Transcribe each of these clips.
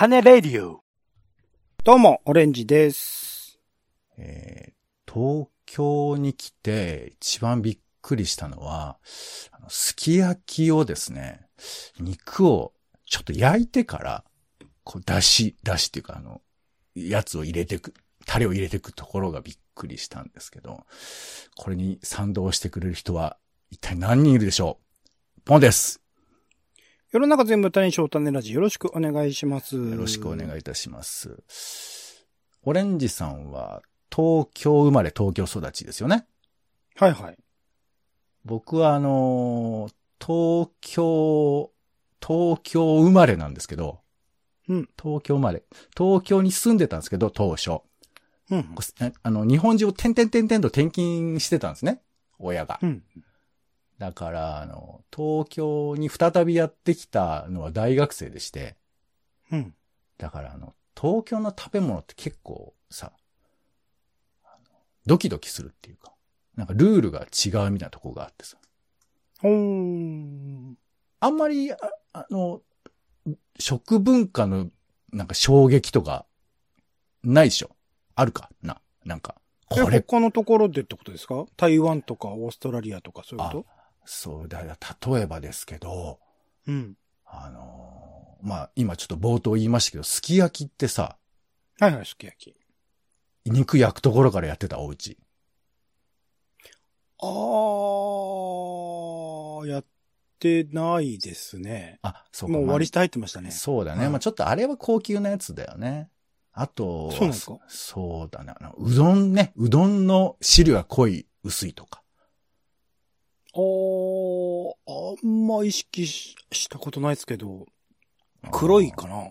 種レディオ。どうも、オレンジです。えー東京に来て一番びっくりしたのは、あのすき焼きをですね、肉をちょっと焼いてから、こう、だし、だしっていうか、あの、やつを入れてく、タレを入れてくところがびっくりしたんですけど、これに賛同してくれる人は一体何人いるでしょう？ポンです。世の中全部種翔種ラジよろしくお願いします。よよろしくお願いいたします。オレンジさんは東京生まれ東京育ちですよね？はいはい。僕はあのー東京、東京生まれなんですけど、うん。東京生まれ。東京に住んでたんですけど、当初。うん。あの、日本中を点々点々と転勤してたんですね。親がう。ん。だから、あの、東京に再びやってきたのは大学生でして、うん。だからあの、東京の食べ物って結構さ、ドキドキするっていうか、なんかルールが違うみたいなとこがあってさ。ほーん。あんまり、ああの、食文化のなんか衝撃とか、ないでしょ？あるかな？なんか、え、これ、他のところでってことですか？台湾とかオーストラリアとかそういうこそうだよ、例えばですけど、とうん。あのーまあ、今ちょっと冒頭言いましたけど、すき焼きってさ、はいはい、すき焼き。肉焼くところからやってたお家。あー、やってないですね。あ、そうか。もう割りして入ってましたね。そうだね。はいまあちょっとあれは高級なやつだよね。あとは、そうなんですか？そうだね。うどんね。うどんの汁が濃い、薄いとか。あー、あんま意識ししたことないですけど、黒いかな？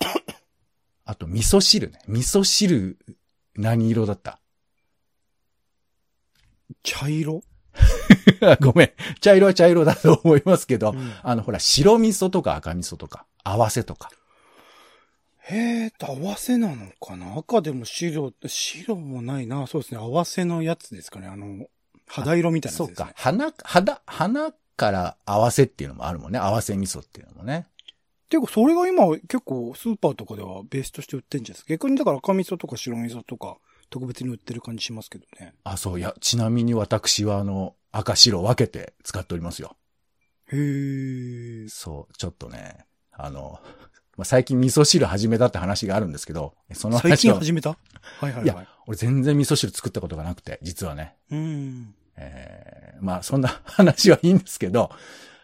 あと、味噌汁ね。味噌汁、何色だった？茶色？ごめん。茶色は茶色だと思いますけど、うんあの、ほら、白味噌とか赤味噌とか、合わせとか。へえと、合わせなのかな？赤でも白、白もないな。そうですね。合わせのやつですかね。あの、肌色みたいなね。そうか。花、肌、花から合わせっていうのもあるもんね。合わせ味噌っていうのもね。ていうか、それが今結構スーパーとかではベースとして売ってんじゃないですか。逆にだから赤味噌とか白味噌とか特別に売ってる感じしますけどね。あ、そう、いや、ちなみに私はあの、赤白分けて使っておりますよ。へえ。そう、ちょっとね、あの、まあ、最近味噌汁始めたって話があるんですけど、その最話を、近始めた？はいはいはい。いや俺全然味噌汁作ったことがなくて、実はね。うん。えーまあ、そんな話はいいんですけど。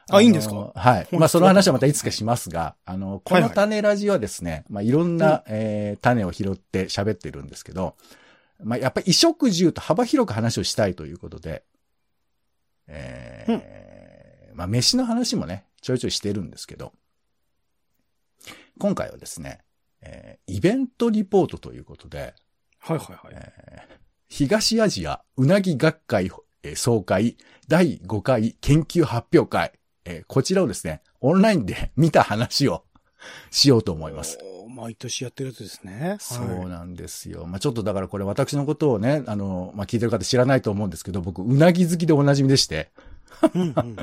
のあいいんですか？はい。まあ、その話はまたいつかしますが、あの、こはいはいの種ラジはですね、まあ、いろんな、えー種を拾って喋ってるんですけど、まあ、やっぱり衣食住と幅広く話をしたいということで、えーまあ、飯の話もね、ちょいちょいしてるんですけど、今回はですね、えーイベントリポートということで、はいはいはい。えー東アジアうなぎ学会えー総会第5回研究発表会、えーこちらをですね、オンラインで見た話を しようと思います。毎年やってるやつですね。そうなんですよ。まあちょっとだからこれ私のことをね、あの、まあ聞いてる方知らないと思うんですけど、僕、うなぎ好きでおなじみでして、うんうんうん。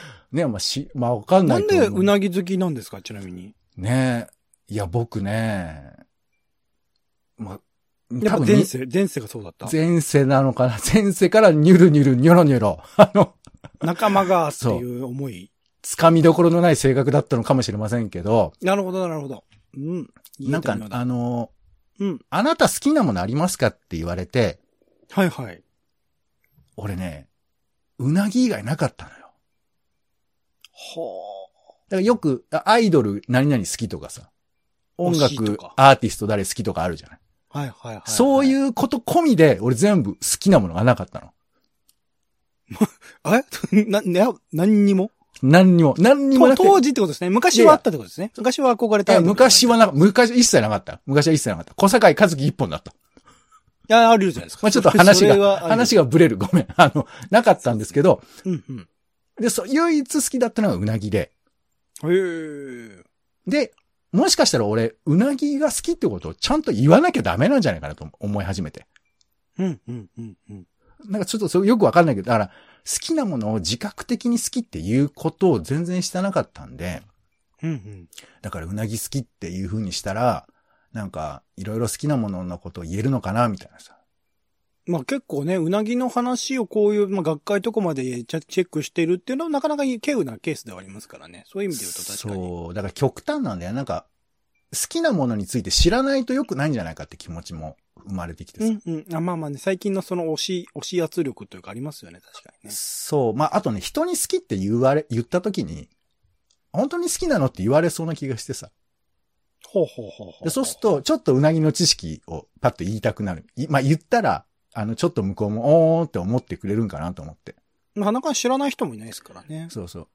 ね、まあし、まあわかんなないんと思でうなぎ好きなんですかちなみに。ねいや、僕ね、まあ、やっ前世、前世がそうだった。前世なのかな 前世からニュルニュル、ニョロニョロ。あの、仲間がっていう思い。つかみどころのない性格だったのかもしれませんけど、なるほど、なるほど。うん。いいなんかあの、うん。あなた好きなものありますかって言われて、はいはい。俺ね、うなぎ以外なかったのよ。はだからよく、あアイドル何々好きとかさ、音楽か、アーティスト誰好きとかあるじゃない。あ。はいはいはい。そうう。いうこと込みで、俺全部好きなものがなかったの。え？な、ね、何にも？何にも、何にもなくて。当時ってことですね。昔はあったってことですね。昔は憧れた。昔はな、昔一切なかった。昔は一切なかった。小坂井和樹一本だった。いや、あるじゃないですか。まあちょっと話が、は話がブレる。ごめん。あの、なかったんですけど、うんうん。で、そう、唯一好きだったのがうなぎで。へえ。で、もしかしたら俺、うなぎが好きってことをちゃんと言わなきゃダメなんじゃないかなと思い始めて。うんうんうんうん。なんかちょっとそれよくわかんないけど、だから、好きなものを自覚的に好きっていうことを全然してなかったんで、うんうん。だからうなぎ好きっていう風にしたら、なんか、いろいろ好きなもののことを言えるのかな、みたいなさ。まあ結構ね、うなぎの話をこういう、まあ学会とかまでチェックしてるっていうのはなかなか稀有なケースではありますからね。そういう意味で言うと確かに。そう。だから極端なんだよ。なんか、好きなものについて知らないと良くないんじゃないかって気持ちも生まれてきてさ。うんうん。あまあまあね、最近のその推し、推し圧力というかありますよね、確かにね。そう。まあ、あとね、人に好きって言われ、言った時に、本当に好きなのって言われそうな気がしてさ。ほうほうほうほう。でそうすると、ちょっとうなぎの知識をパッと言いたくなる。いまあ、言ったら、あの、ちょっと向こうも、おーんって思ってくれるんかなと思って。なかなか知らない人もいないですからね。そうそう。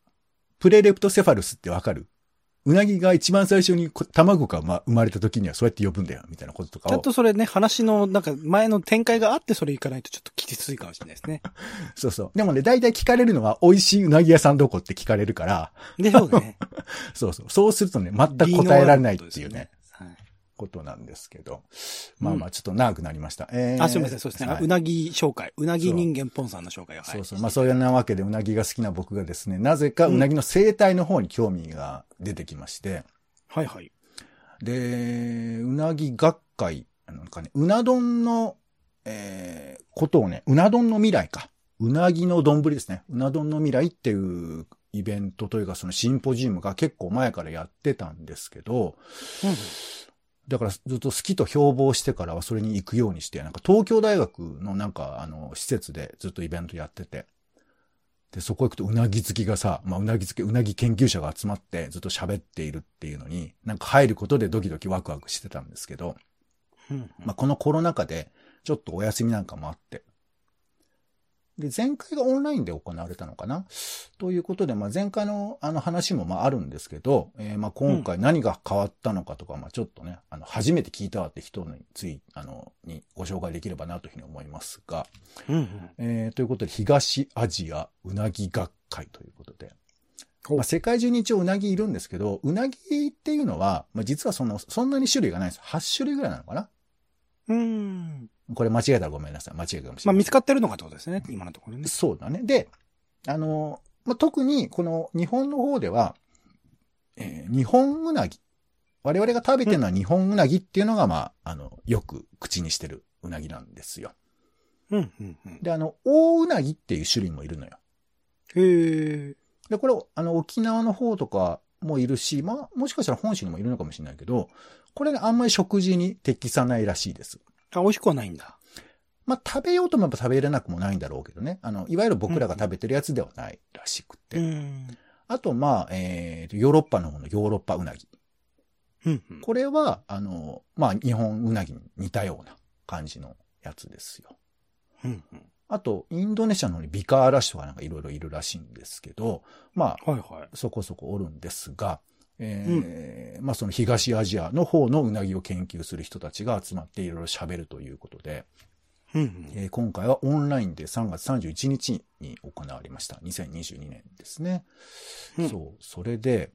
プレレプトセファルスってわかる？うなぎが一番最初にこ卵がま生まれた時にはそうやって呼ぶんだよ、みたいなこととかをちゃん。とそれね、話の、なんか前の展開があってそれ行かないとちょっときついかもしれないですね。そうそう。でもね、大体聞かれるのは、美味しいうなぎ屋さんどこって聞かれるから、でしょうね。そうそう。そうするとね、全く答えられないっていうね、はい。ことなんですけど。まあまあ、ちょっと長くなりました。えーあ、すみません、そうですね。はいうなぎ紹介。うなぎ人間ポンさんの紹介を。はい。そうそう。まあそういうなわけで、うなぎが好きな僕がですね、なぜかうなぎの生態の方に興味が出てきまして、はいはい。で、うなぎ学会、なんかね、うな丼の、えー、ことをね、うな丼の未来か。うなぎの丼ですね。うな丼の未来っていうイベントというか、そのシンポジウムが結構前からやってたんですけど、うんうんだからずっと好きと標榜してからはそれに行くようにして、なんか東京大学のなんかあの施設でずっとイベントやってて、で、そこ行くとうなぎ好きがさ、まあうなぎ好き、うなぎ研究者が集まってずっと喋っているっていうのに、なんか入ることでドキドキワクワクしてたんですけど、まあこのコロナ禍でちょっとお休みなんかもあって、で、前回がオンラインで行われたのかな？ということで、まあ、前回のあの話もまああるんですけど、えーまあ今回何が変わったのかとか、まあちょっとね、あの、初めて聞いたわって人につい、あの、にご紹介できればなというふうに思いますが、うんうん。えーということで、東アジアうなぎ学会ということで、まあ、世界中に一応うなぎいるんですけど、うなぎっていうのは、まあ、実はその、そんなに種類がないんです。8種類ぐらいなのかな？うん。これ間違えたらごめんなさい。間違えたかもしれない。まあ見つかってるのかってことですね、今のところね。そうだね。で、あの、まあ、特にこの日本の方では、えー日本うなぎ。我々が食べてるのは日本うなぎっていうのが、まあ、あの、よく口にしてるうなぎなんですよ。うんうんうん。で、あの、大うなぎっていう種類もいるのよ。へえ。で、これ、あの、沖縄の方とかもいるし、まあ、もしかしたら本州にもいるのかもしれないけど、これね、あんまり食事に適さないらしいです。あ、美味しくはないんだ。まあ、食べようと思えば食べれなくもないんだろうけどね。あの、いわゆる僕らが食べてるやつではないらしくて。うん。あと、まあ、えーと、ヨーロッパの方のヨーロッパうなぎ。うんうん。これは、あの、まあ、日本うなぎに似たような感じのやつですよ。うんうん。あと、インドネシアの方にビカーラシとかなんかいろいろいるらしいんですけど、まあ、はいはい。そこそこおるんですが、えーまあその東アジアの方のうなぎを研究する人たちが集まっていろいろ喋るということで、うんうん。えー今回はオンラインで3月31日に行われました。2022年ですね。うんそう。それで、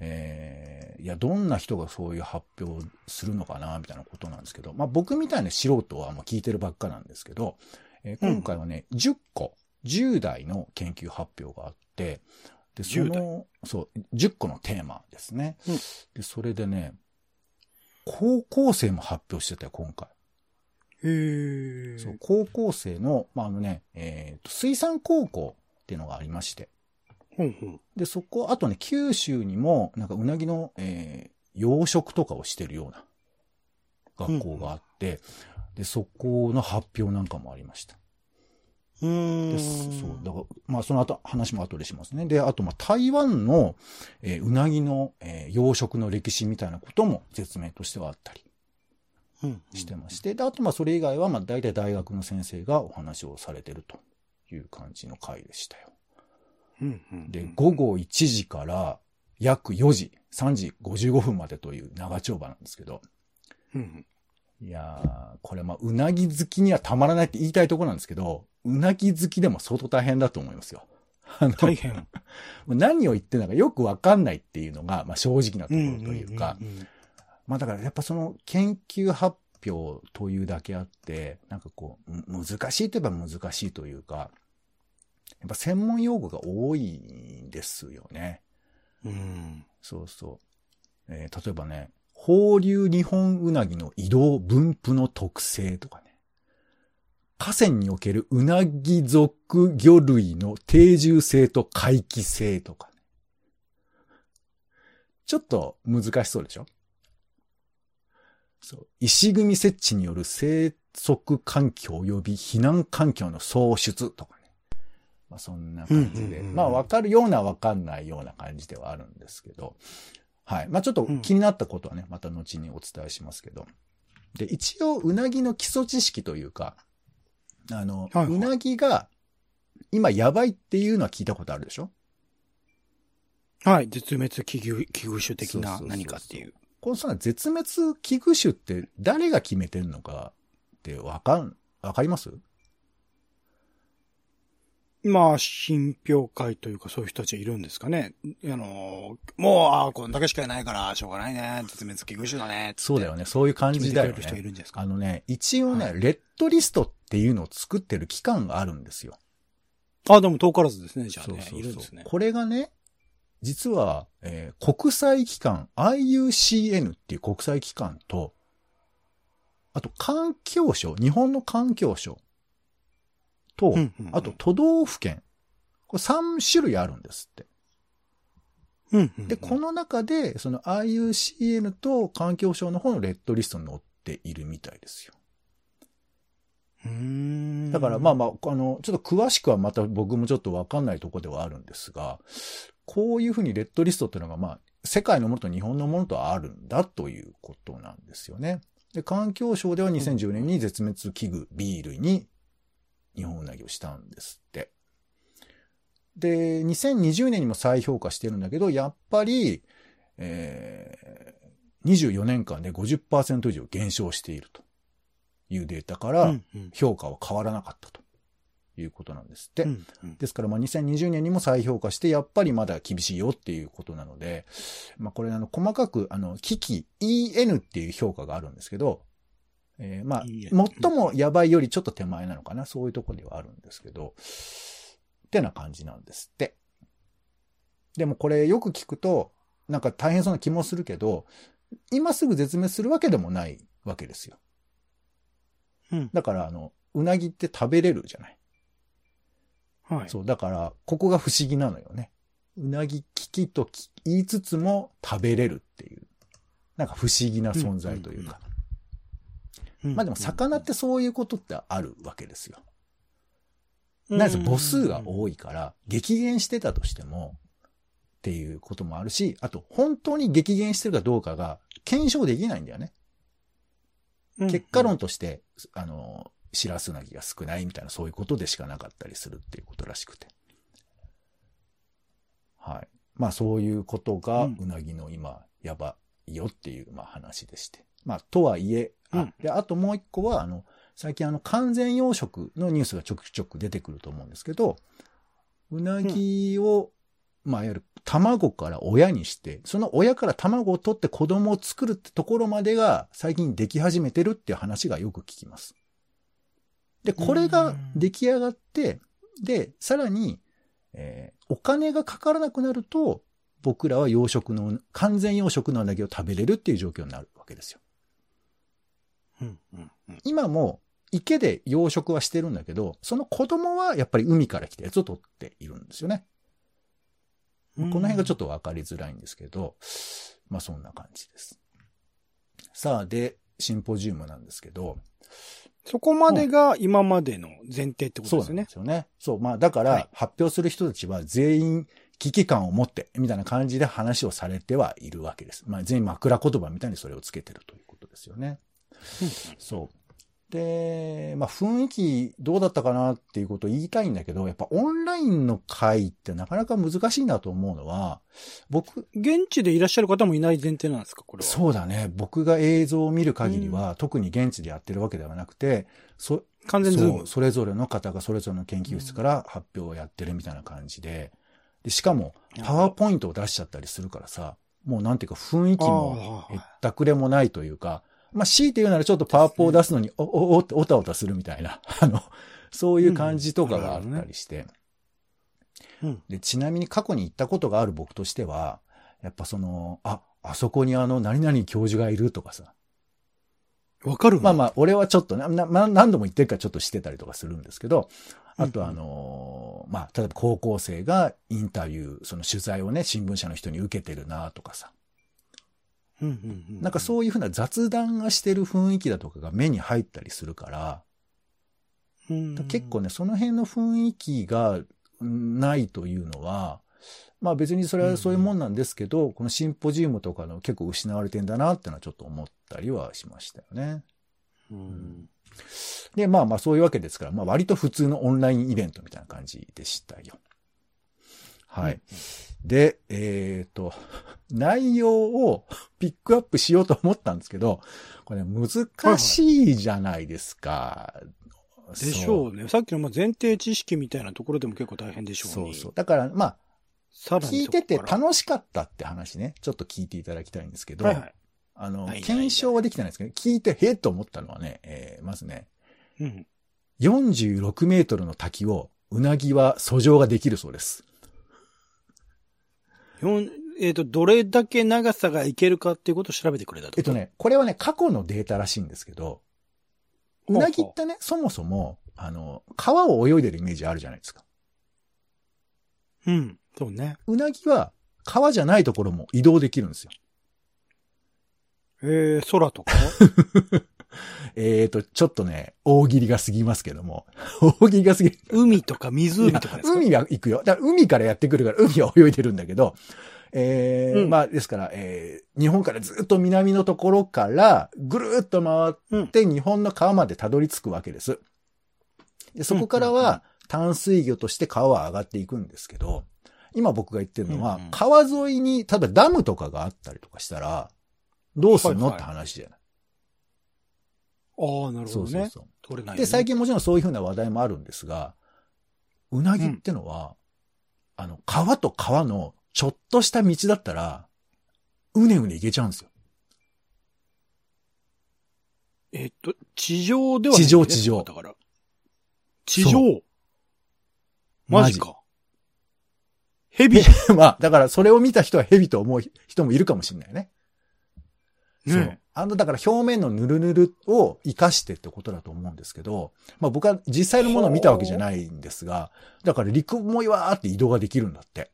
えーいや、どんな人がそういう発表するのかな、みたいなことなんですけど、まあ僕みたいな素人はもう聞いてるばっかなんですけど、えー今回はね、10個、10代の研究発表があって、で、そ10の、そう、10個のテーマですね。うんで、それでね、高校生も発表してたよ、今回。へえ。そう、高校生の、まあ、あのね、えっ、と、水産高校っていうのがありまして。ほんほん。で、そこ、あとね、九州にも、なんかうなぎの、えー養殖とかをしてるような学校があって、で、そこの発表なんかもありました。でん。そう、だから、まあ、その後、話も後でしますね。で、あと、まあ、台湾の、えーうなぎの、えー養殖の歴史みたいなことも説明としてはあったり。してまして、で、あと、まあ、それ以外は、まあ、大体大学の先生がお話をされてるという感じの回でしたよ。で、午後1時から約4時、3時55分までという長丁場なんですけど、うんいやー、これまあ、うなぎ好きにはたまらないって言いたいところなんですけど、うなぎ好きでも相当大変だと思いますよ。大変。何を言ってるのかよくわかんないっていうのが、まあ正直なところというか。まあだからやっぱその研究発表というだけあって、なんかこう、む難しいといえば難しいというか、やっぱ専門用語が多いんですよね。うん。そうそう。えー例えばね、放流日本うなぎの移動分布の特性とかね。河川におけるうなぎ属魚類の定住性と回帰性とかね。ちょっと難しそうでしょ？そう。石組み設置による生息環境及び避難環境の創出とかね。まあそんな感じで。まあわかるようなわかんないような感じではあるんですけど。はい。まあちょっと気になったことはね、また後にお伝えしますけど。で、一応、うなぎの基礎知識というか、あの、はいはいうなぎが今やばいっていうのは聞いたことあるでしょ？はい。絶滅危惧、危惧種的なそうそうそうそう何かっていう。このさ、絶滅危惧種って誰が決めてるのかってわかん、わかります？まあ、品評会というかそういう人たちはいるんですかね。あの、もう、ああ、こんだけしかいないから、しょうがないね。絶滅危惧種だね。そうだよね。そういう感じだよ決めてくれる人いね。るんですかあのね、一応ね、はいレッドリストっていうのを作ってる機関があるんですよ。あ、でも遠からずですね、じゃあね。そうそうそういるんですね。これがね、実は、えー国際機関 IUCN っていう国際機関と、あと環境省、日本の環境省と、うんうんうんあと都道府県。これ3種類あるんですって。うんうんうんで、この中で、その IUCN と環境省の方のレッドリストに載っているみたいですよ。うーんだからまあまあ、あの、ちょっと詳しくはまた僕もちょっとわかんないところではあるんですが、こういうふうにレッドリストっていうのがまあ、世界のものと日本のものとあるんだということなんですよね。で、環境省では2010年に絶滅危惧ビールに日本うなぎをしたんですって。で、2020年にも再評価してるんだけど、やっぱり、えー、24年間で50%以上減少しているというデータから、評価は変わらなかったということなんですって。うんうんですから、まあ、2020年にも再評価して、やっぱりまだ厳しいよっていうことなので、まあ、これ、あの、細かく、あの、危機 EN っていう評価があるんですけど、えーまあ、最もやばいよりちょっと手前なのかな、そういうところではあるんですけど、ってな感じなんですって。でもこれよく聞くと、なんか大変そうな気もするけど、今すぐ絶滅するわけでもないわけですよ。うんだから、あの、うなぎって食べれるじゃない？はい。そう、だから、ここが不思議なのよね。うなぎ危機とき言いつつも食べれるっていう。なんか不思議な存在というか。うんまあでも、魚ってそういうことってあるわけですよ。うんなぜ母数が多いから、激減してたとしても、っていうこともあるし、あと、本当に激減してるかどうかが検証できないんだよね。うん結果論として、あの、シラスウナギが少ないみたいな、そういうことでしかなかったりするっていうことらしくて。はい。まあそういうことが、うんうなぎの今、やばいよっていう、まあ話でして。まあ、とはいえ、あうんで、あともう一個は、あの、最近あの、完全養殖のニュースがちょくちょく出てくると思うんですけど、うなぎを、まあ、いわゆる卵から親にして、その親から卵を取って子供を作るってところまでが最近でき始めてるっていう話がよく聞きます。で、これが出来上がって、で、さらに、えーお金がかからなくなると、僕らは養殖の、完全養殖のうなぎを食べれるっていう状況になるわけですよ。うんうんうん今も池で養殖はしてるんだけど、その子供はやっぱり海から来たやつを取っているんですよね。この辺がちょっとわかりづらいんですけど、まあそんな感じです。さあ、で、シンポジウムなんですけど、そこまでが今までの前提ってことそうですよね。なんですよね。そう、まあだかはいら発表する人たちは全員危機感を持って、みたいな感じで話をされてはいるわけです。まあ全員枕言葉みたいにそれをつけてるということですよね。そう。で、まあ雰囲気どうだったかなっていうことを言いたいんだけど、やっぱオンラインの会ってなかなか難しいなと思うのは、僕、現地でいらっしゃる方もいない前提なんですかこれは。そうだね。僕が映像を見る限りは、特に現地でやってるわけではなくて、そ、完全そう、。それぞれの方がそれぞれの研究室から発表をやってるみたいな感じで、でしかも、パワーポイントを出しちゃったりするからさ、もうなんていうか雰囲気もへったくれもないというか、まあ、強いて言うならちょっとパワーポを出すのに、お、お、おおたおたするみたいな、あの、そういう感じとかがあったりして、うん。で、ちなみに過去に行ったことがある僕としては、やっぱその、あ、あそこにあの、何々教授がいるとかさ。わかるまあまあ、俺はちょっとな、な、まあ何度も言ってるからちょっとしてたりとかするんですけど、あとあのーまあ、例えば高校生がインタビュー、その取材をね、新聞社の人に受けてるなとかさ。うんうんうん。なんかそういうふうな雑談がしてる雰囲気だとかが目に入ったりするから、うん、結構ね、その辺の雰囲気がうんないというのは、まあ別にそれはそういうもんなんですけど、このシンポジウムとかの結構失われてんだなってのはちょっと思ったりはしましたよね。うん。で、まあまあそういうわけですから、まあ割と普通のオンラインイベントみたいな感じでしたよ。はい。で、えっ、と、内容を ピックアップしようと思ったんですけど、これ難しいじゃないですか。でしょうね。さっきのまあ前提知識みたいなところでも結構大変でしょうね。そうそう。だから、まあ、聞いてて楽しかったって話ね、ちょっと聞いていただきたいんですけど、はいはい。あの、はいはい検証はできてないんですけど、聞いて、へえと思ったのはね、えーまずね、うん。46メートルの滝を、うなぎは遡上ができるそうです。えっ、と、どれだけ長さがいけるかっていうことを調べてくれたと。えっと。ね、これはね、過去のデータらしいんですけど、うなぎってね、そもそも、あの、川を泳いでるイメージあるじゃないですか。うん。そうね。うなぎは、川じゃないところも移動できるんですよ。えー、空とか？えーと、ちょっとね、大喜利が過ぎますけども、大喜利が過ぎ、海とか湖とかですか？海は行くよ。だから海からやってくるから、海は泳いでるんだけど、えーうんまあ、ですから、えー日本からずっと南のところから、ぐるーっと回って、日本の川までたどり着くわけです。でそこからうんうんうんは、淡水魚として川は上がっていくんですけど、今僕が言ってるのは、うんうん川沿いに、例えばダムとかがあったりとかしたら、どうすんの、はいはいって話じゃない。ああ、なるほどね。そうそうそう。取れない、ね。で、最近もちろんそういうふうな話題もあるんですが、うなぎってのは、あの、川と川のちょっとした道だったら、うねうね行けちゃうんですよ。えっと、地上ではない、地上地上だから。地上？マジか。ヘビ まあ、だからそれを見た人は蛇と思う人もいるかもしれないね。そうね。あの、だから表面のヌルヌルを活かしてってことだと思うんですけど、まあ僕は実際のものを見たわけじゃないんですが、だから陸もいわーって移動ができるんだって。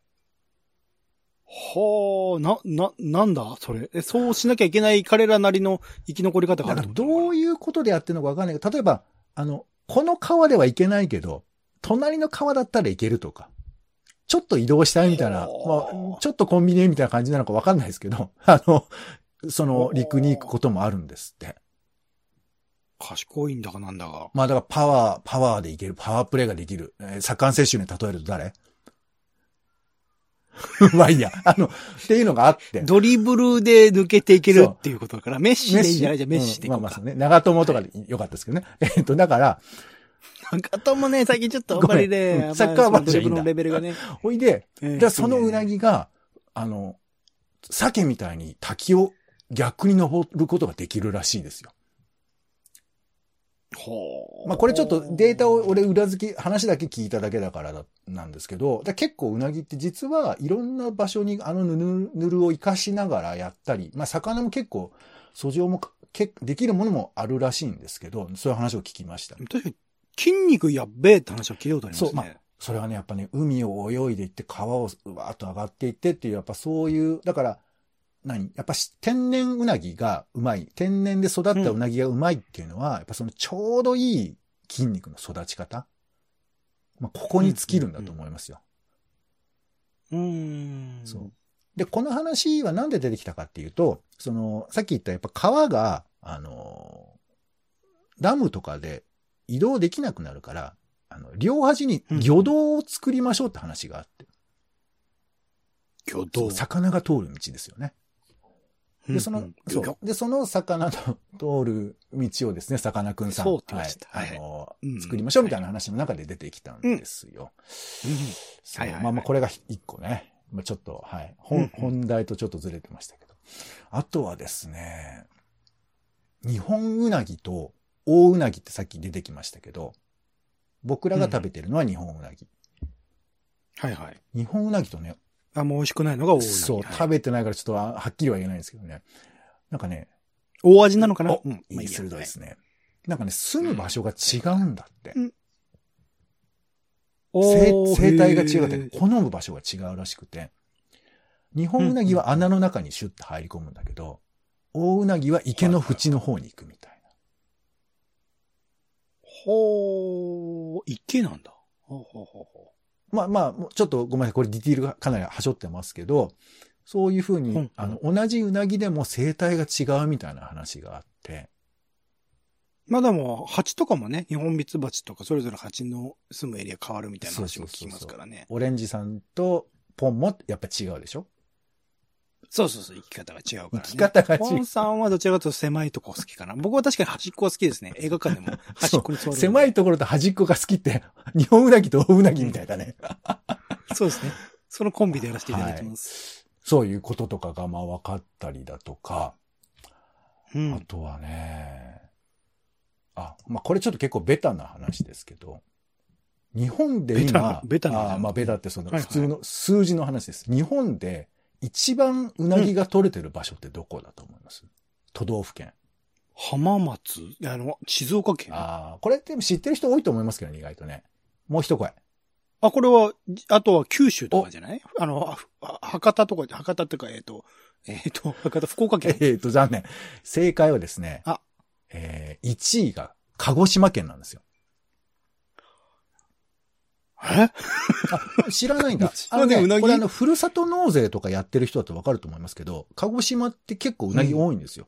はあ、な、な、なんだそれ。え、そうしなきゃいけない彼らなりの生き残り方があだからるってことどういうことでやってるのかわかんないけど、例えば、あの、この川では行けないけど、隣の川だったら行けるとか、ちょっと移動したいみたいな、まあ、ちょっとコンビニみたいな感じなのかわかんないですけど、あの、その陸に行くこともあるんですって。賢いんだかなんだか。まあだからパワー、パワーでいける、パワープレイができる。えー、サッカー選手に例えると誰？まあいいや。あの、っていうのがあって。ドリブルで抜けていけるっていうことだから、メッシでいいんじゃない？じゃあメッシでうんまあまあそう。ね。長友とかでよかったですけどね。えっと、だから、なんかともね、最近ちょっとあんまりね、うんサッカーまあマンじゃいいんだドリのレベルがね。ほいで、えーじゃあそのうなぎが、あの、鮭みたいに滝を逆に登ることができるらしいですよ。ほうまあこれちょっとデータを俺裏付き、話だけ聞いただけだからだなんですけど、だ結構うなぎって実はいろんな場所にあのぬるぬるを活かしながらやったり、まあ魚も結構、訴状もけできるものもあるらしいんですけど、そういう話を聞きました。確かに、筋肉やっべえって話は聞いたことありますね。そうまあそれはね、やっぱね、海を泳いでいって川をうわーっと上がっていってっていう、やっぱそういう、だから、何？やっぱし天然うなぎがうまい。天然で育ったうなぎがうまいっていうのは、やっぱそのちょうどいい筋肉の育ち方？まあ、ここに尽きるんだと思いますよ。うーん。そう。で、この話はなんで出てきたかっていうと、その、さっき言ったやっぱ川が、あの、ダムとかで移動できなくなるから、あの、両端に魚道を作りましょうって話があって。魚道そう。魚が通る道ですよね。で、その、うんそ魚う。で、その魚の 通る道をですね、さかなクンさん。そうってましたはい。はいあの、うん作りましょうみたいな話の中で出てきたんですよ。うはいまあまあ、これが一個ね。まあちょっと、はい。本、うん本題とちょっとずれてましたけど。あとはですね、日本うなぎと大うなぎってさっき出てきましたけど、僕らが食べてるのは日本うなぎ。はいはい。日本うなぎとね、あんま美味しくないのが大うなぎ。そう、はい食べてないからちょっとははっきりは言えないんですけどね。なんかね、大味なのかな？おうん。いい鋭いですね。なんかね、住む場所が違うんだって。うん生生態が違うって、好む場所が違うらしくて。日本うなぎは穴の中にシュッと入り込むんだけど、大うなぎは池の縁の方に行くみたいな。ほー、池なんだ。ほうほうほうほまあまあ、ちょっとごめんなさい。これディティールがかなりはしょってますけど、そういうふうに、うんあの、同じうなぎでも生態が違うみたいな話があって、う。まあでも、蜂とかもね、日本蜜蜂とかそれぞれ蜂の住むエリア変わるみたいな話も聞きますからね。オレンジさんとポンもやっぱ違うでしょ？そうそうそう、生き方が違うから、ね。生き方が違うポンさんはどちらかというと狭いとこ好きかな。僕は確かに端っこは好きですね。映画館でも 端っこに座る。狭いところと端っこが好きって、日本うなぎと大うなぎみたいだね。そうですね。そのコンビでやらせていただきます。そういうこととかがまあ分かったりだとか、うん。あとはね、あ、まあこれちょっと結構ベタな話ですけど、日本で今、ベタなベタなあまあベタってそのはいはい普通の数字の話です。日本で一番うなぎが取れてる場所ってどこだと思います、都道府県。浜松？あの、静岡県。あああ、これって知ってる人多いと思いますけどね、意外とね。もう一声。これは、あとは九州とかじゃない？あの、あ博多とか、博多ってか、えっ、と、えっ、と、博多、福岡県？えっと、残念。正解はですね、あえー、1位が鹿児島県なんですよ。え？知らないんだ。あのねうなぎ？これあの、ふるさと納税とかやってる人だとわかると思いますけど、鹿児島って結構うなぎ多いんですよ。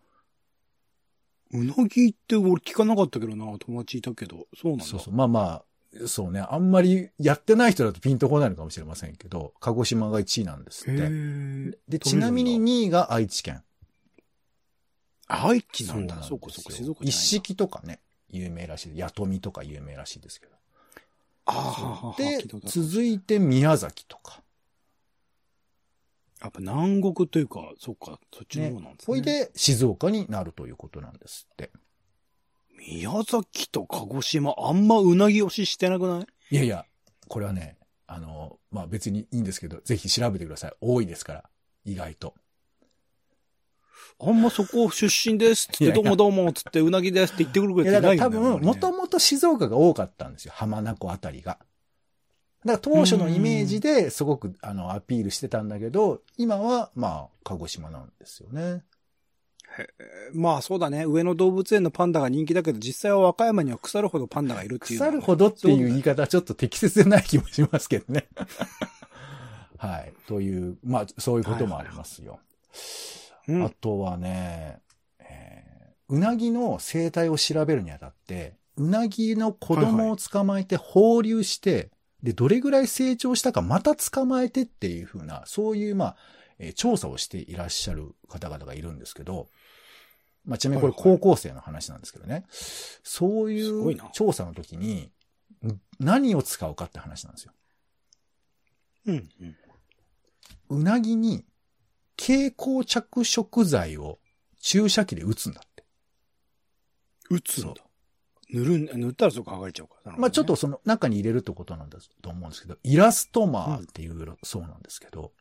うなぎって俺聞かなかったけどな、友達いたけど。そうなんだ。そうそう。まあまあ、そうね。あんまりやってない人だとピンとこないのかもしれませんけど、鹿児島が1位なんですっへて。ーで、ちなみに2位が愛知県。愛知なんだ。そうかそうか、静岡一式とかね、有名らしい。やとみとか有名らしいですけど。ああ、で続いて宮崎とか。やっぱ南国というか、そうか、そっちの方なんですね。ほいで、静岡になるということなんですって。宮崎と鹿児島、あんまうなぎ推ししてなくない？いやいや、これはね、あの、まあ別にいいんですけど、ぜひ調べてください。多いですから。意外と。あんまそこ出身ですって、いやいやどうもどうもっつって、うなぎですって言ってくるくいや、らいだから多分、もともと静岡が多かったんですよ。浜名湖あたりが。だから当初のイメージですごく、あの、アピールしてたんだけど、今は、まあ、鹿児島なんですよね。まあそうだね。上野動物園のパンダが人気だけど、実際は和歌山には腐るほどパンダがいるっていう。腐るほどっていう言い方はちょっと適切でない気もしますけどね。はい。という、まあ、そういうこともありますよ。うんあとはね、えーうなぎの生態を調べるにあたって、うなぎの子供を捕まえて放流して、で、どれぐらい成長したかまた捕まえてっていうふうな、そういう、まあ、えー調査をしていらっしゃる方々がいるんですけど、まあ、ちなみにこれはいはい高校生の話なんですけどね。そういうすごいな調査の時に、ん何を使うかって話なんですよ。うん。うん。うなぎに蛍光着色剤を注射器で打つんだって。打つんだ。塗るん、塗ったらそこ剥がれちゃうから。まあちょっとその中に入れるってことなんだと思うんですけど、イラストマーっていうそうなんですけど、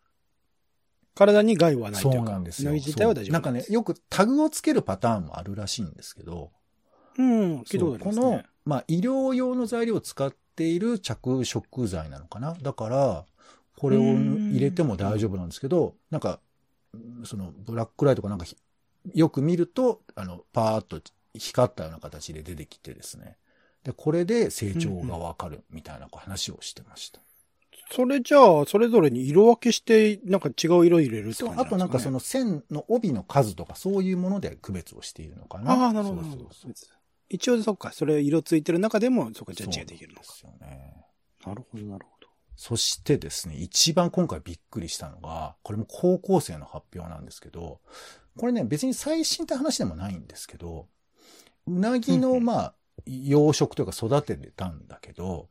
体に害はないとそいううか。なんですよ。自体は大丈夫そうなんかね、よくタグをつけるパターンもあるらしいんですけど、うん、聞いたことあります、ね。この、まあ医療用の材料を使っている着色剤なのかなだから、これをうん入れても大丈夫なんですけど、なんか、そのブラックライトかなんかひよく見ると、あの、パーッと光ったような形で出てきてですね。で、これで成長がわかるみたいな話をしてました。それじゃあ、それぞれに色分けして、なんか違う色入れるって感じあとなんかその、の線の帯の数とかそういうもので区別をしているのかな？ああ、なるほど。そうそうそう一応、そっか、それ色ついてる中でも、そっか、ジャッジができるのか。そうですよね。なるほど、なるほど。そしてですね、一番今回びっくりしたのが、これも高校生の発表なんですけど、これね、別に最新って話でもないんですけど、うなぎの、まあ、養殖というか育ててたんだけど、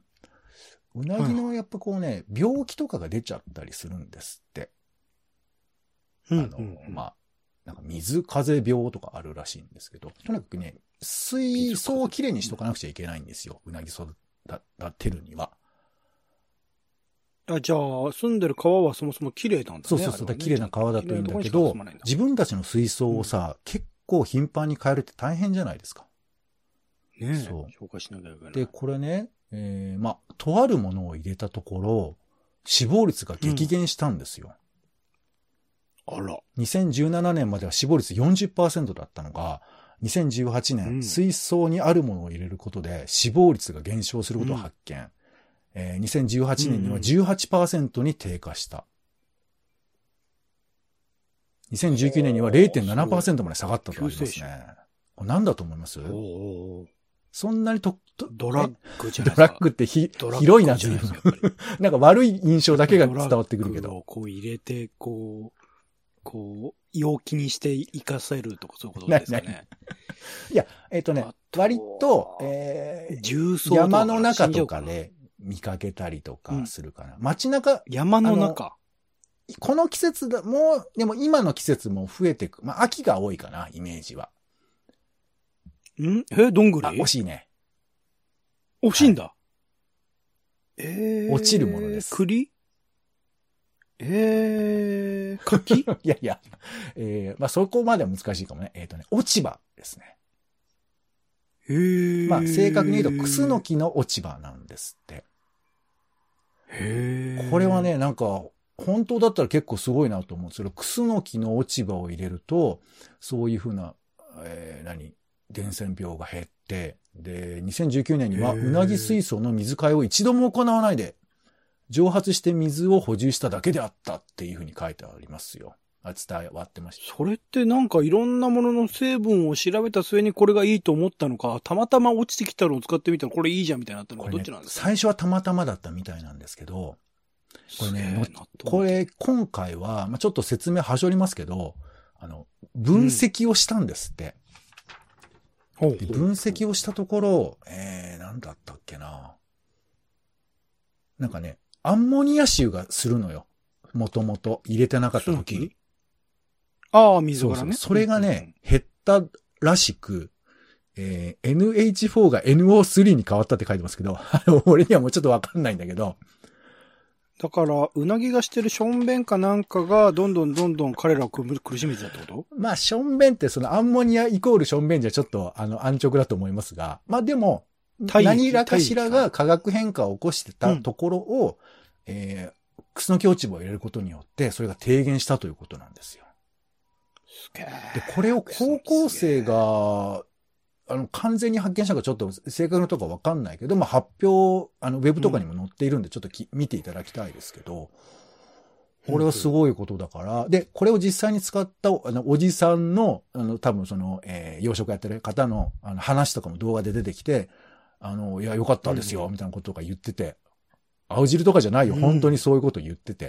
うなぎのやっぱこうね、病気とかが出ちゃったりするんですって。うんあの、まあ、なんか水風邪病とかあるらしいんですけど、とにかくね、水槽をきれいにしとかなくちゃいけないんですよ。うなぎ育てるには。あ、じゃあ、住んでる川はそもそも綺麗なんだね。そうそうそう、ね綺麗な川だといいんだけど自分たちの水槽をさ、結構頻繁に変えるって大変じゃないですか。ねえそう紹介しなきゃいけない。で、これね、えー、まあ、とあるものを入れたところ、死亡率が激減したんですよ。あら。2017年までは死亡率40%だったのが、2018年、うん水槽にあるものを入れることで死亡率が減少することを発見。えー2018年には18%に低下した。2019年には0.7%まで下がったとありますね。これ何だと思います？そんなにと、とドラッグじゃドないですか。ラッグってひ広いな、随じゃないです分かやっぱりなんか悪い印象だけが伝わってくるけど。ドラッグをこう入れて、こう、こう、陽気にして生かせるとかそういうことですかなね。いや、えっ、とねあ、と割と、えー重曹山の中とかで見かけたりとかするかな。街中、山の中。この季節だ、もう、でも今の季節も増えてく。まあ、秋が多いかな、イメージは。ん？え、どんぐり？あ、惜しいね。惜しいんだ。えー、落ちるものです栗？えー、柿？いやいや、えー、まあ、そこまでは難しいかもね。えっ、とね、落ち葉ですね。えー、まあ、正確に言うと、クスノキの落ち葉なんですって。これは、ね、なんか、本当だったら結構すごいなと思うんですけど、クスノキの落ち葉を入れると、そういうふうな、えー、何、伝染病が減って、で、2019年には、うなぎ水槽の水替えを一度も行わないで、蒸発して水を補充しただけであったっていうふうに書いてありますよ。あ伝わってました。それってなんかいろんなものの成分を調べた末にこれがいいと思ったのか、たまたま落ちてきたのを使ってみたらこれいいじゃんみたいになったのか、ねどっちなんですか？最初はたまたまだったみたいなんですけど、これねこれ、今回は、まあ、ちょっと説明はしょりますけど、あの、分析をしたんですって。ほうで分析をしたところ、えー、なんだったっけな。なんかね、アンモニア臭がするのよ。もともと入れてなかった時に。ああ、水そうそう。からね。それがね、減ったらしく、えー NH4 が NO3 に変わったって書いてますけど、俺にはもうちょっとわかんないんだけど、だから、うなぎがしてるしょんべんかなんかが、どんどんどんどん彼らを苦苦しめてたってこと？まあ、ションベンってそのアンモニアイコールションベンじゃちょっとあの安直だと思いますが、まあでも、何らかしらが化学変化を起こしてたところを、えー、クスノキ落ち葉を入れることによって、それが低減したということなんですよ。で、これを高校生が、あの、完全に発見したかちょっと正確なとこわかんないけど、まあ発表、あの、ウェブとかにも載っているんで、ちょっとき、見ていただきたいですけど、これはすごいことだから、で、これを実際に使った、あの、おじさんの、あの、多分その、えー養殖やってる方の、あの、話とかも動画で出てきて、あの、いや、よかったですよ、うん。みたいなこととか言ってて、青汁とかじゃないよ、うん。本当にそういうこと言ってて。い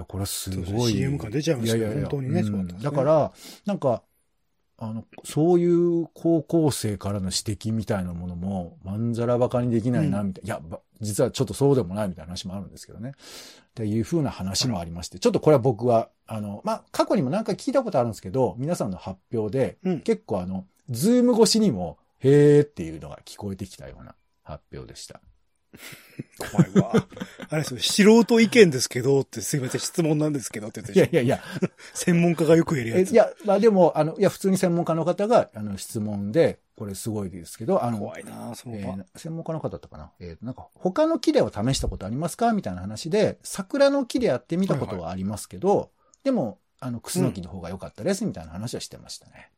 や、これはすごい。CM 感出ちゃいましたよややや本当にねうんねだから、なんか、あの、そういう高校生からの指摘みたいなものも、まんざらばかにできないな、うんみたいな。いや、ば実はちょっとそうでもないみたいな話もあるんですけどね。っていう風な話もありまして、ちょっとこれは僕は、あの、まあ、過去にもなんか聞いたことあるんですけど、皆さんの発表で、うん結構あの、ズーム越しにも、へーっていうのが聞こえてきたような発表でした。怖いわ。あれですよ、素人意見ですけど、ってすいません、質問なんですけどって言っていやいやいや、専門家がよくやるやつ。えいや、まあでも、あの、いや、普通に専門家の方が、あの、質問で、これすごいですけど、あの、怖いなその場。えー専門家の方だったかな。えーなんか、他の木では試したことありますかみたいな話で、桜の木でやってみたことはありますけど、でも、あの、クスノキの方が良かったです、みたいな話はしてましたね。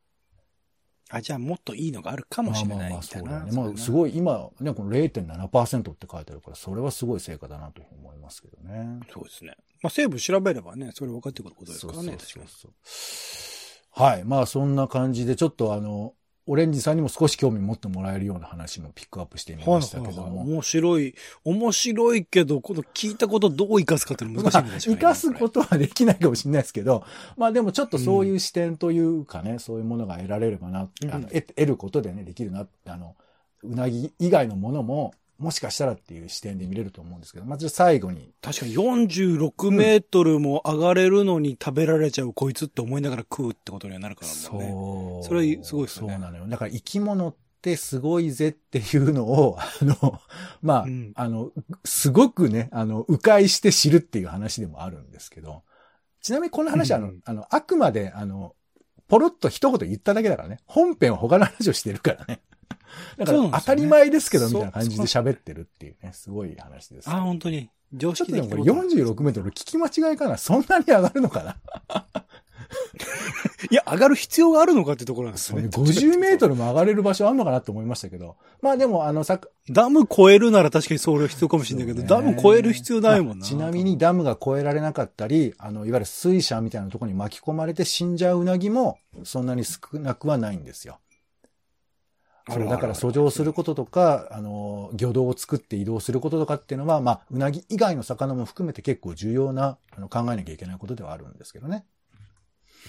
あ、じゃあもっといいのがあるかもしれないみたいな。そうだよね。まあ、すごい、今、ね、この0.7%って書いてあるから、それはすごい成果だなというふうに思いますけどね。そうですね。まあ、成分調べればね、それ分かってくることですからね、確かに。そうそうそうはい。まあ、そんな感じで、ちょっとあの、オレンジさんにも少し興味持ってもらえるような話もピックアップしてみましたけども。面白い。面白いけど、この聞いたことどう活かすかっていうの難しいんまあですよね。生かすことはできないかもしれないですけど、まあでもちょっとそういう視点というかね、そういうものが得られればな、うんあの得得ることでね、できるな、あの、うなぎ以外のものも、もしかしたらっていう視点で見れると思うんですけど、まず最後に、確かに46メートルも上がれるのに食べられちゃうこいつって思いながら食うってことにはなるからね。そう。それすごいですよねそうなのよ。だから生き物っってすごいぜっていうのを、あの、まあ、うんあの、すごくね、あの、迂回して知るっていう話でもあるんですけど、ちなみにこの話はあの、うんあの、あくまで、あの、ポロッと一言言っただけだからね。本編は他の話をしてるからね。なんですよね当たり前ですけど、みたいな感じで喋ってるっていうね、すごい話です。あ、本当に。常ちょっ識的とでもこれ46メートル聞き間違いかなそんなに上がるのかな？いや、上がる必要があるのかってところなんですねよね。50メートルも上がれる場所あんのかなって思いましたけど。まあでも、あの、さダム超えるなら確かに総量必要かもしれないけど、そうダねム超える必要ないもんな。まあちなみに、ダムが越えられなかったり、あの、いわゆる水車みたいなところに巻き込まれて死んじゃううなぎも、そんなに少なくはないんですよ。そう、だから遡上することとか、あの、魚道を作って移動することとかっていうのは、まあ、うなぎ以外の魚も含めて結構重要な、あの、考えなきゃいけないことではあるんですけどね。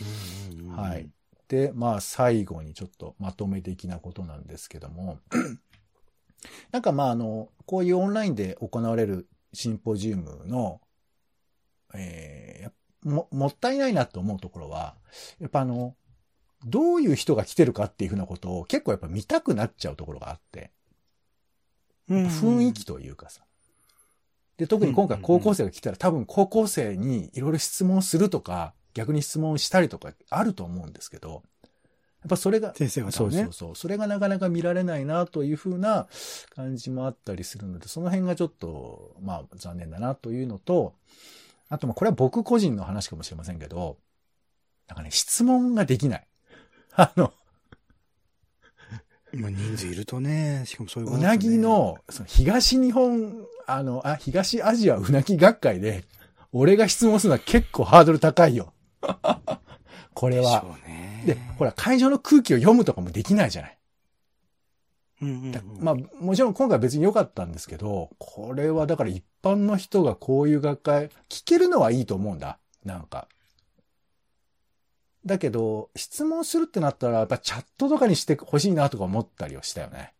うんうんうんはい。。で、まあ、最後にちょっとまとめ的なことなんですけども、なんかまあ、あの、こういうオンラインで行われるシンポジウムの、えーも、もったいないなと思うところは、やっぱあの、どういう人が来てるかっていうふうなことを結構やっぱ見たくなっちゃうところがあって、うん雰囲気というかさ。で、特に今回高校生が来たら多分高校生にいろいろ質問するとか、逆に質問したりとかあると思うんですけど、やっぱそれが、先生方そはね。うそうそう。それがなかなか見られないなというふうな感じもあったりするので、その辺がちょっと、まあ残念だなというのと、あとまあこれは僕個人の話かもしれませんけど、なんかね、質問ができない。あの、まあ人数いるとね、しかもそういうことうなぎ、の、その東日本、あの、あ、東アジアうなぎ学会で、俺が質問するのは結構ハードル高いよ。これは。でほら、会場の空気を読むとかもできないじゃない。うんうんうんだまあ、もちろん今回は別に良かったんですけど、これはだから一般の人がこういう学会、聞けるのはいいと思うんだ。なんか。だけど、質問するってなったら、やっぱチャットとかにしてほしいなとか思ったりはしたよね。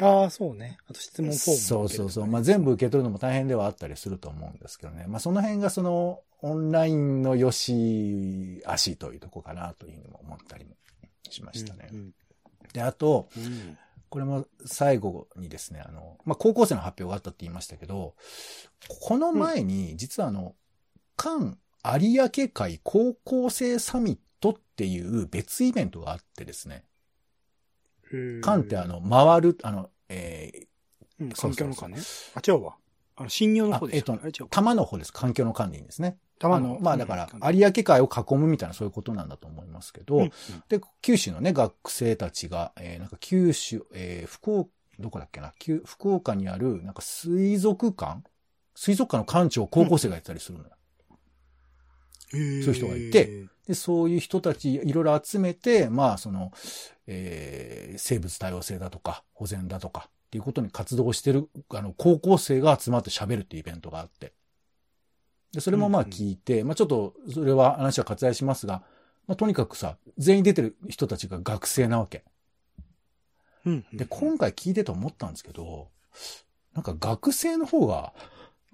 ああ、そうね。あと質問フォーム。そうそうそう。まあ、全部受け取るのも大変ではあったりすると思うんですけどね。まあ、その辺がその、オンラインの良し悪しというとこかなというふうにも思ったりもしましたね。うんで、あと、うんこれも最後にですね、あの、まあ、高校生の発表があったって言いましたけど、この前に、実はあの、関有明海高校生サミットっていう別イベントがあってですね、関ってあ、の、回る、あの、えうんそうそうそう環境のかね。あ、違うわ。あの、信用の方でしょ。あえっー、玉の方です。環境の管理ですね。玉あの、まあだから、あ有明海を囲むみたいなそういうことなんだと思いますけど、うんで、九州のね、学生たちが、えーなんか九州、えー福岡、どこだっけな、九福岡にある、なんか水族館？水族館の館長を高校生がやってたりするのよ。そういういう人がいて、で、そういう人たちいろいろ集めて、まあ、その、えー生物多様性だとか、保全だとか、っていうことに活動してる、あの、高校生が集まって喋るっていうイベントがあって。で、それもまあうんうん聞いて、まあちょっと、それは話は割愛しますが、まあとにかくさ、全員出てる人たちが学生なわけ。うんで、今回聞いてて思ったんですけど、なんか学生の方が、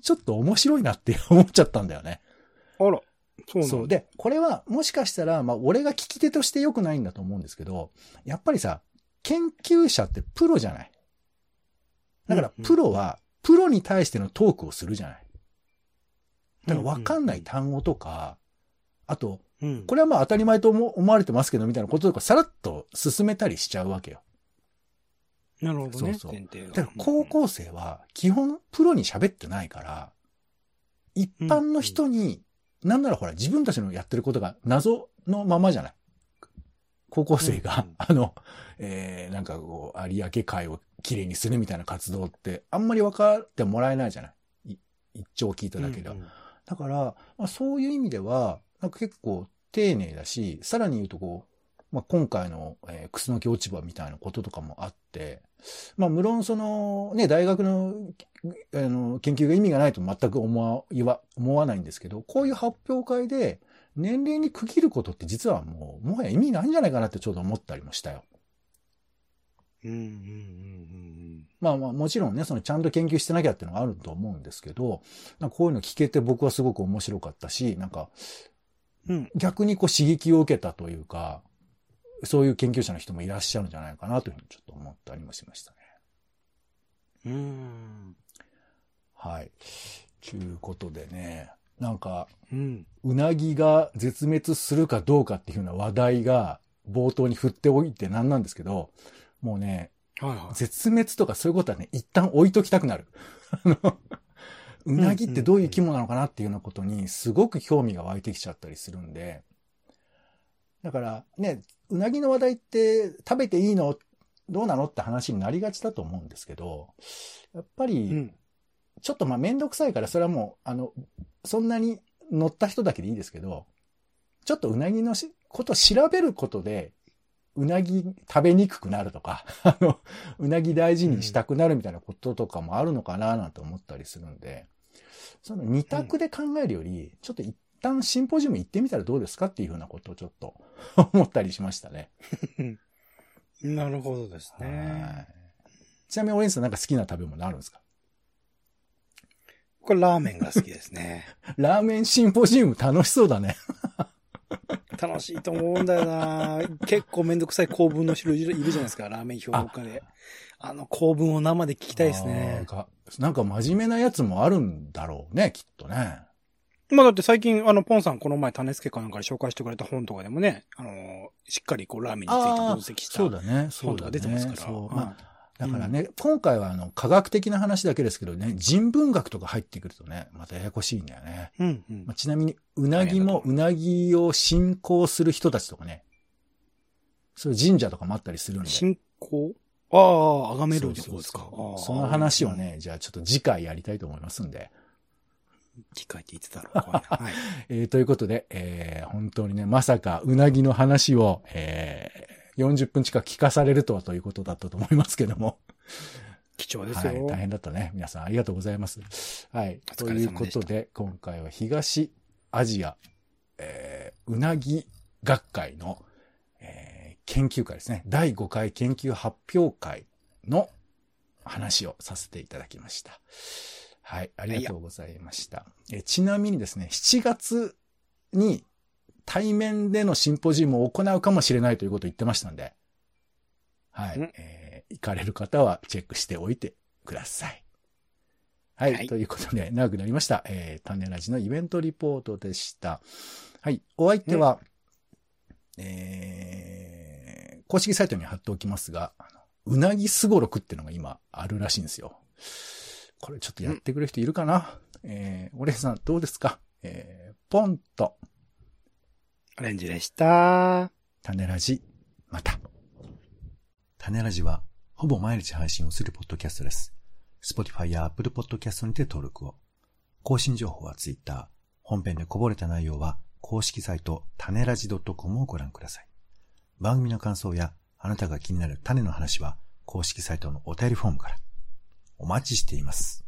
ちょっと面白いなって思っちゃったんだよね。あら、そうそう。で、これはもしかしたら、まあ、俺が聞き手として良くないんだと思うんですけど、やっぱりさ、研究者ってプロじゃない。だからプロは、プロに対してのトークをするじゃない。だから分かんない単語とか、あと、うん。これはまあ当たり前と思思われてますけど、みたいなこととかさらっと進めたりしちゃうわけよ。なるほどね。そうそうだから高校生は基本プロに喋ってないから、一般の人に、なんならほら自分たちのやってることが謎のままじゃない？高校生が、うんあの、えー、なんかこう、有明海をきれいにするみたいな活動って、あんまり分かってもらえないじゃない？い一丁聞いただけでは。うんうんだから、まあ、そういう意味では、なんか結構丁寧だし、さらに言うとこう、まあ、今回の、えー、クスノキ落ち葉みたいなこととかもあって、まあ、無論その、ね、大学の、あの、研究が意味がないと全く思わ、言わ、思わないんですけど、こういう発表会で、年齢に区切ることって実はもう、もはや意味ないんじゃないかなってちょっと思ったりもしたよ。うんうんうんうんまあまあもちろんね、そのちゃんと研究してなきゃっていうのがあると思うんですけど、こういうの聞けて僕はすごく面白かったし、なんかうん。うん。逆にこう刺激を受けたというか、そういう研究者の人もいらっしゃるんじゃないかなというふうにちょっと思ったりもしましたね。うん。はい。ということでね、なんか、うん。うなぎが絶滅するかどうかっていうような話題が冒頭に振っておいてなんなんですけど、もうね、はいはい。絶滅とかそういうことはね、一旦置いときたくなる。うなぎってどういう生き物なのかなっていうようなことにすごく興味が湧いてきちゃったりするんで、だからね、うなぎの話題って食べていいの？どうなの？って話になりがちだと思うんですけど、やっぱうり、ん。ちょっとまあめんどくさいから、それはもう、あの、そんなに乗った人だけでいいですけど、ちょっとうなぎのしことを調べることで、うなぎ食べにくくなるとか、あの、うなぎ大事にしたくなるみたいなこととかもあるのかななんて思ったりするんで、その二択で考えるより、ちょっと一旦シンポジウム行ってみたらどうですかっていうふうなことをちょっと 思ったりしましたね。なるほどですはね。いちなみにオレンジさんなんか好きな食べ物あるんですか？これラーメンが好きですね。ラーメンシンポジウム楽しそうだね。楽しいと思うんだよな結構めんどくさい構文の人いるいるじゃないですか、ラーメン評価で。あの構文を生で聞きたいですねなんか真面目なやつもあるんだろうね、きっとね。まあだって最近、あの、ポンさんこの前種付けかなんかで紹介してくれた本とかでもね、あの、しっかりこうラーメンについて分析したそうだね、そうだね。本とか出てますから。そうはいまあだからね、今回はあの、科学的な話だけですけどね、人文学とか入ってくるとね、またややこしいんだよね。うんうんまあ、ちなみに、うなぎもうなぎを信仰する人たちとかね、そういう神社とかもあったりするんで。信仰？ああ、あがめるってことですか。その話をね、じゃあちょっと次回やりたいと思いますんで。機械って言ってたら怖いな。はい。えーということで、えー本当にね、まさかうなぎの話を、えー40分近く聞かされるとはということだったと思いますけども。貴重ですよ。はい、大変だったね。皆さんありがとうございます。はい。おということで、今回は東アジア、えーうなぎ学会の、えー研究会ですね。第5回研究発表会の話をさせていただきました。はい。ありがとうございました。えーちなみにですね、7月に対面でのシンポジウムを行うかもしれないということを言ってましたんで、はい。うんえー行かれる方はチェックしておいてください。はい。はいということで、長くなりました。えー、種ラジのイベントリポートでした。はい。お相手は、えー、公式サイトに貼っておきますが、うなぎすごろくっていうのが今あるらしいんですよ。これちょっとやってくれる人いるかな、えー、オレンさんどうですか？えー、ポンと、オレンジでした。種ラジ、また。種ラジは、ほぼ毎日配信をするポッドキャストです。Spotify や Apple Podcast にて登録を。更新情報は Twitter。本編でこぼれた内容は、公式サイト、種ラジ .com をご覧ください。番組の感想や、あなたが気になる種の話は、公式サイトのお便りフォームから。お待ちしています。